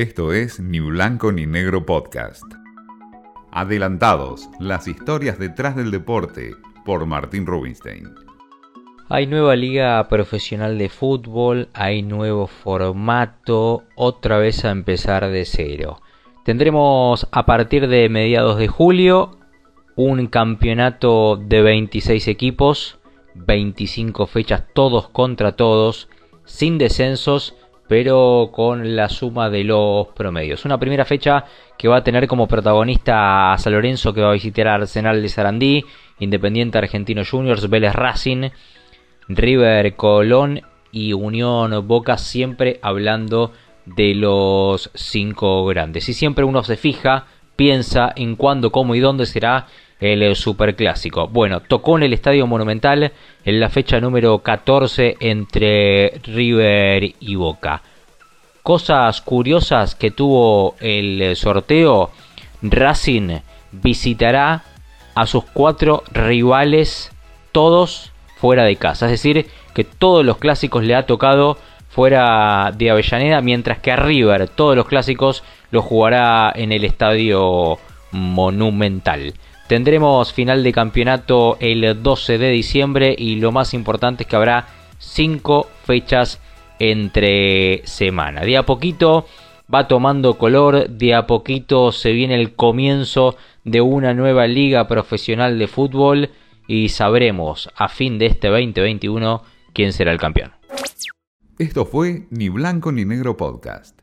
Esto es Ni Blanco ni Negro Podcast. Adelantados, las historias detrás del deporte, por Martín Rubinstein. Hay nueva liga profesional de fútbol, hay nuevo formato, otra vez a empezar de cero. Tendremos a partir de mediados de julio un campeonato de 26 equipos, 25 fechas todos contra todos, sin descensos pero con la suma de los promedios. Una primera fecha que va a tener como protagonista a San Lorenzo que va a visitar a Arsenal de Sarandí, Independiente Argentino Juniors, Vélez Racing, River Colón y Unión Boca, siempre hablando de los cinco grandes. Y siempre uno se fija, piensa en cuándo, cómo y dónde será el superclásico. Bueno, tocó en el Estadio Monumental en la fecha número 14 entre River y Boca. Cosas curiosas que tuvo el sorteo, Racing visitará a sus cuatro rivales todos fuera de casa. Es decir, que todos los clásicos le ha tocado fuera de Avellaneda, mientras que a River todos los clásicos los jugará en el estadio monumental. Tendremos final de campeonato el 12 de diciembre y lo más importante es que habrá 5 fechas entre semana. De a poquito va tomando color, de a poquito se viene el comienzo de una nueva liga profesional de fútbol y sabremos a fin de este 2021 quién será el campeón. Esto fue Ni Blanco ni Negro Podcast.